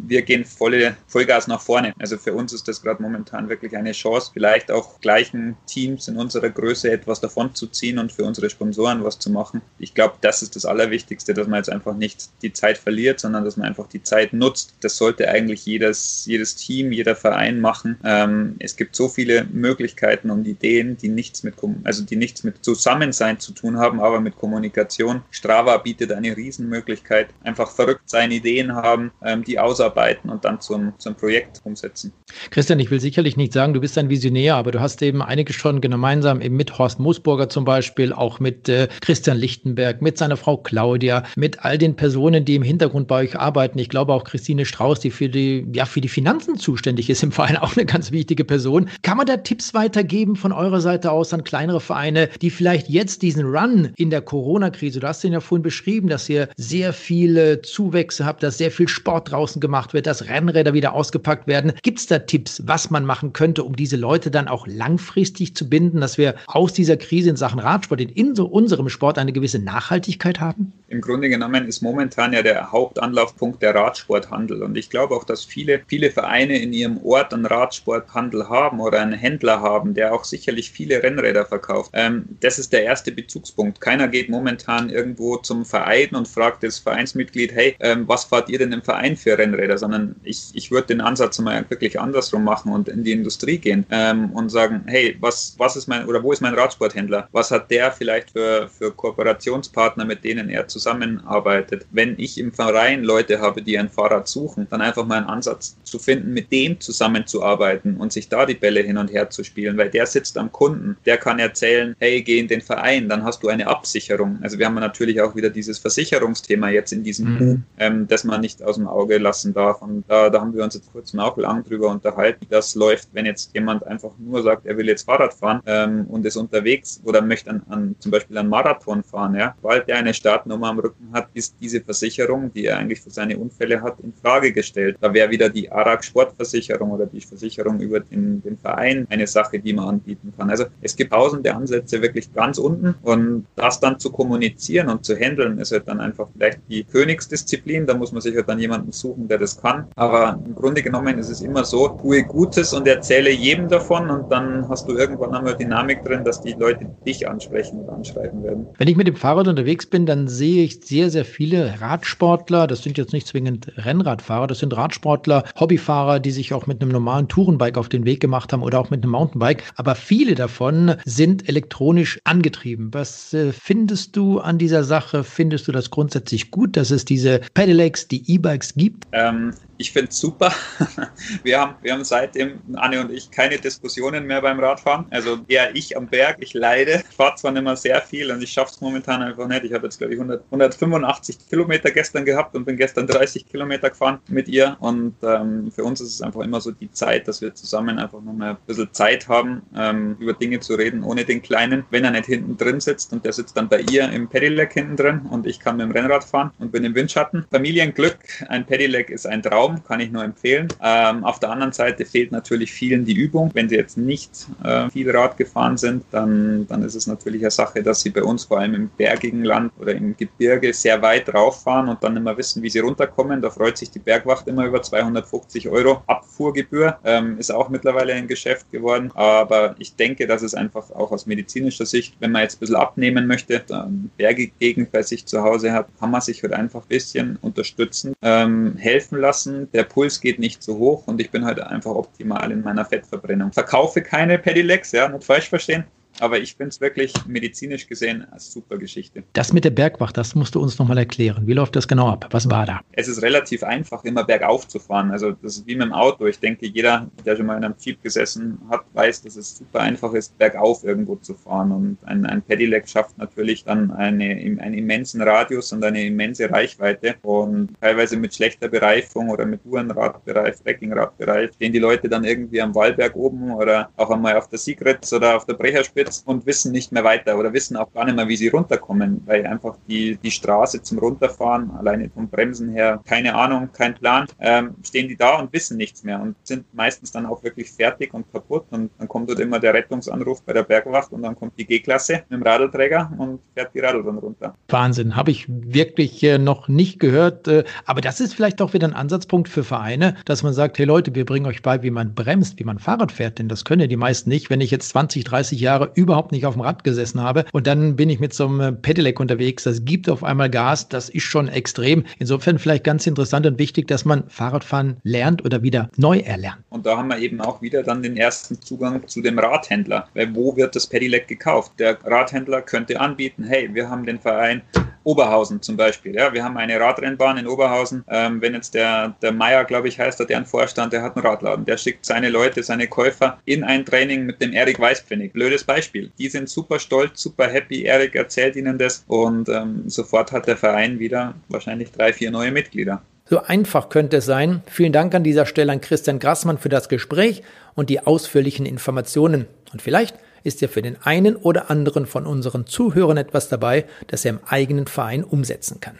wir gehen volle Vollgas nach vorne. Also für uns ist das gerade momentan wirklich eine Chance, vielleicht auch gleichen Teams in unserer Größe etwas davon zu ziehen und für unsere Sponsoren was zu machen. Ich glaube, das ist das Allerwichtigste, dass man jetzt einfach nicht die Zeit verliert, sondern dass man einfach die Zeit nutzt. Das sollte eigentlich jedes, jedes Team, jeder Verein machen. Ähm, es gibt so viele Möglichkeiten und Ideen, die nichts mit, also die nichts mit Zusammensein zu tun haben, aber mit Kommunikation. Strava bietet eine Riesenmöglichkeit. Einfach verrückt sein, Ideen haben, ähm, die ausarbeiten und dann zum, zum Projekt umsetzen. Christian, ich will sicherlich nicht sagen, du bist ein Visionär, aber du hast eben einige schon gemeinsam eben mit Horst Moosburger zum Beispiel, auch mit äh, Christian Lichtenberg, mit seiner Frau Claudia, mit all den Personen, die im Hintergrund bei euch arbeiten. Ich glaube auch Christine Strauß, die für die, ja, für die Finanzen zuständig ist im Verein, auch eine ganz wichtige Person. Kann man da Tipps weitergeben von eurer Seite aus an kleinere Vereine, die vielleicht jetzt diesen Run in der Corona-Krise, du hast den ja vorhin beschrieben, dass ihr sehr viele Zuwächse habt, dass sehr viel Sport draußen gemacht wird, dass Rennräder wieder ausgepackt werden. Gibt es da Tipps, was man machen könnte, um diese Leute dann auch langfristig zu binden, dass wir aus dieser Krise in Sachen Radsport, in, unserem Sport eine gewisse Nachhaltigkeit haben? Im Grunde genommen ist momentan ja der Hauptanlaufpunkt der Radsporthandel. Und ich glaube auch, dass viele, viele Vereine in ihrem Ort einen Radsporthandel haben oder einen Händler haben, der auch sicherlich viele Rennräder verkauft. Ähm, das ist der erste Bezugspunkt. Keiner geht momentan irgendwo zum Verein und fragt das Vereinsmitglied, hey, ähm, was fahrt ihr denn im Verein für Rennräder? Sondern ich, ich würde den Ansatz mal wirklich andersrum machen und in die Industrie gehen ähm, und sagen, hey, was, was ist mein oder wo ist mein Radsporthändler? Was hat der vielleicht für, für Kooperationspartner, mit denen er zusammenarbeitet? Wenn ich im Verein Leute habe, die ein Fahrrad suchen, dann einfach mal einen Ansatz zu finden, mit dem zusammenzuarbeiten und sich da die Bälle hin und her zu spielen, weil der sitzt am Kunden, der kann erzählen, hey, geh in den Verein, dann hast du eine Absicherung. Also wir haben natürlich auch wieder dieses Versicherungsthema jetzt in diesem mhm. Buch, ähm, das man nicht aus dem Auge lassen darf. Und da, da haben wir uns jetzt kurz mal auch lang drüber unterhalten, wie das läuft, wenn jetzt jemand einfach nur sagt, er will jetzt Fahrrad fahren ähm, und ist unterwegs oder möchte an, an zum Beispiel einen Marathon fahren, ja, weil der eine Startnummer am Rücken hat, ist diese Versicherung, die er eigentlich für seine Unfälle hat, in Frage gestellt. Da wäre wieder die ARAG Sportversicherung oder die Versicherung über den, den Verein eine Sache, die man anbieten kann. Also es gibt tausende Ansätze wirklich ganz unten und das dann zu kommunizieren und zu handeln, ist halt dann einfach vielleicht die Königsdisziplin. Da muss man sich halt dann jemanden suchen, der das kann. Aber im Grunde genommen ist es immer so, tue Gutes und erzähle jedem davon und dann hast du irgendwann einmal Dynamik drin, dass die Leute dich ansprechen und anschreiben werden. Wenn ich mit dem Fahrrad unterwegs bin, dann sehe ich sehr, sehr viele Radsportler. Das sind jetzt nicht zwingend Rennradfahrer, das sind Radsportler, Hobbyfahrer, die sich auch mit einem normalen Tourenbike auf den Weg gemacht haben oder auch mit einem Mountainbike. Aber viele davon sind elektronisch angetrieben. Was äh, findest du an dieser Sache? Findest du das grundsätzlich gut, dass es diese Pedelecs, die E-Bikes gibt? Ähm, ich finde es super. Wir haben, wir haben seitdem, Anne und ich, keine Diskussionen mehr beim Radfahren. Also eher ich am Berg, ich leide. Ich fahre zwar nicht mehr sehr viel und ich schaffe es momentan einfach nicht. Ich habe jetzt, glaube ich, 100, 185 Kilometer gestern gehabt und bin gestern 30 Kilometer gefahren mit ihr. Und ähm, für uns ist es einfach immer so die Zeit, dass wir zusammen einfach nochmal ein bisschen Zeit haben, ähm, über Dinge zu reden, ohne den Kleinen. Wenn er nicht hinten drin sitzt und der sitzt dann bei ihr im Pedelec hinten drin und ich kann mit dem Rennrad fahren und bin im Windschatten. Familienglück, ein Pedelec ist ein Traum Raum, kann ich nur empfehlen. Ähm, auf der anderen Seite fehlt natürlich vielen die Übung. Wenn sie jetzt nicht äh, viel Rad gefahren sind, dann, dann ist es natürlich eine Sache, dass sie bei uns vor allem im bergigen Land oder im Gebirge sehr weit rauffahren und dann immer wissen, wie sie runterkommen. Da freut sich die Bergwacht immer über 250 Euro Abfuhrgebühr. Ähm, ist auch mittlerweile ein Geschäft geworden. Aber ich denke, dass es einfach auch aus medizinischer Sicht, wenn man jetzt ein bisschen abnehmen möchte, ähm, Berggegend bei sich zu Hause hat, kann man sich halt einfach ein bisschen unterstützen, ähm, helfen lassen der Puls geht nicht so hoch und ich bin halt einfach optimal in meiner Fettverbrennung. Verkaufe keine Pedelecs, ja, nicht falsch verstehen. Aber ich finde es wirklich medizinisch gesehen eine super Geschichte. Das mit der Bergwacht, das musst du uns nochmal erklären. Wie läuft das genau ab? Was war da? Es ist relativ einfach, immer bergauf zu fahren. Also das ist wie mit dem Auto. Ich denke, jeder, der schon mal in einem Jeep gesessen hat, weiß, dass es super einfach ist, bergauf irgendwo zu fahren. Und ein, ein Pedelec schafft natürlich dann eine, einen immensen Radius und eine immense Reichweite. Und teilweise mit schlechter Bereifung oder mit Uhrenradbereif, Trekkingradbereif, stehen die Leute dann irgendwie am Wallberg oben oder auch einmal auf der Sigritz oder auf der Brecherspitze jetzt und wissen nicht mehr weiter oder wissen auch gar nicht mehr, wie sie runterkommen, weil einfach die, die Straße zum Runterfahren, alleine vom Bremsen her, keine Ahnung, kein Plan, ähm, stehen die da und wissen nichts mehr und sind meistens dann auch wirklich fertig und kaputt und dann kommt dort immer der Rettungsanruf bei der Bergwacht und dann kommt die G-Klasse mit dem Radelträger und fährt die Radl dann runter. Wahnsinn, habe ich wirklich äh, noch nicht gehört, äh, aber das ist vielleicht auch wieder ein Ansatzpunkt für Vereine, dass man sagt, hey Leute, wir bringen euch bei, wie man bremst, wie man Fahrrad fährt, denn das können ja die meisten nicht, wenn ich jetzt 20, 30 Jahre überhaupt nicht auf dem Rad gesessen habe und dann bin ich mit so einem Pedelec unterwegs, das gibt auf einmal Gas, das ist schon extrem. Insofern vielleicht ganz interessant und wichtig, dass man Fahrradfahren lernt oder wieder neu erlernt. Und da haben wir eben auch wieder dann den ersten Zugang zu dem Radhändler, weil wo wird das Pedelec gekauft? Der Radhändler könnte anbieten, hey, wir haben den Verein Oberhausen zum Beispiel. Ja, wir haben eine Radrennbahn in Oberhausen. Ähm, wenn jetzt der, der Meier, glaube ich, heißt, der deren Vorstand, der hat einen Radladen. Der schickt seine Leute, seine Käufer in ein Training mit dem Erik Weißpfennig. Blödes Beispiel. Die sind super stolz, super happy. Erik erzählt ihnen das und ähm, sofort hat der Verein wieder wahrscheinlich drei, vier neue Mitglieder. So einfach könnte es sein. Vielen Dank an dieser Stelle an Christian Grassmann für das Gespräch und die ausführlichen Informationen. Und vielleicht ist ja für den einen oder anderen von unseren Zuhörern etwas dabei, das er im eigenen Verein umsetzen kann.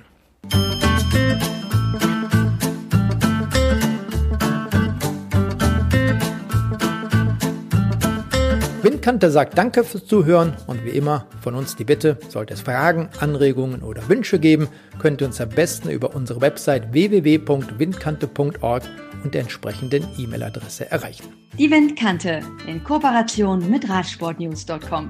Windkante sagt Danke fürs Zuhören und wie immer von uns die Bitte, sollte es Fragen, Anregungen oder Wünsche geben, könnt ihr uns am besten über unsere Website www.windkante.org und der entsprechenden E-Mail-Adresse erreichen. Die Windkante in Kooperation mit Radsportnews.com.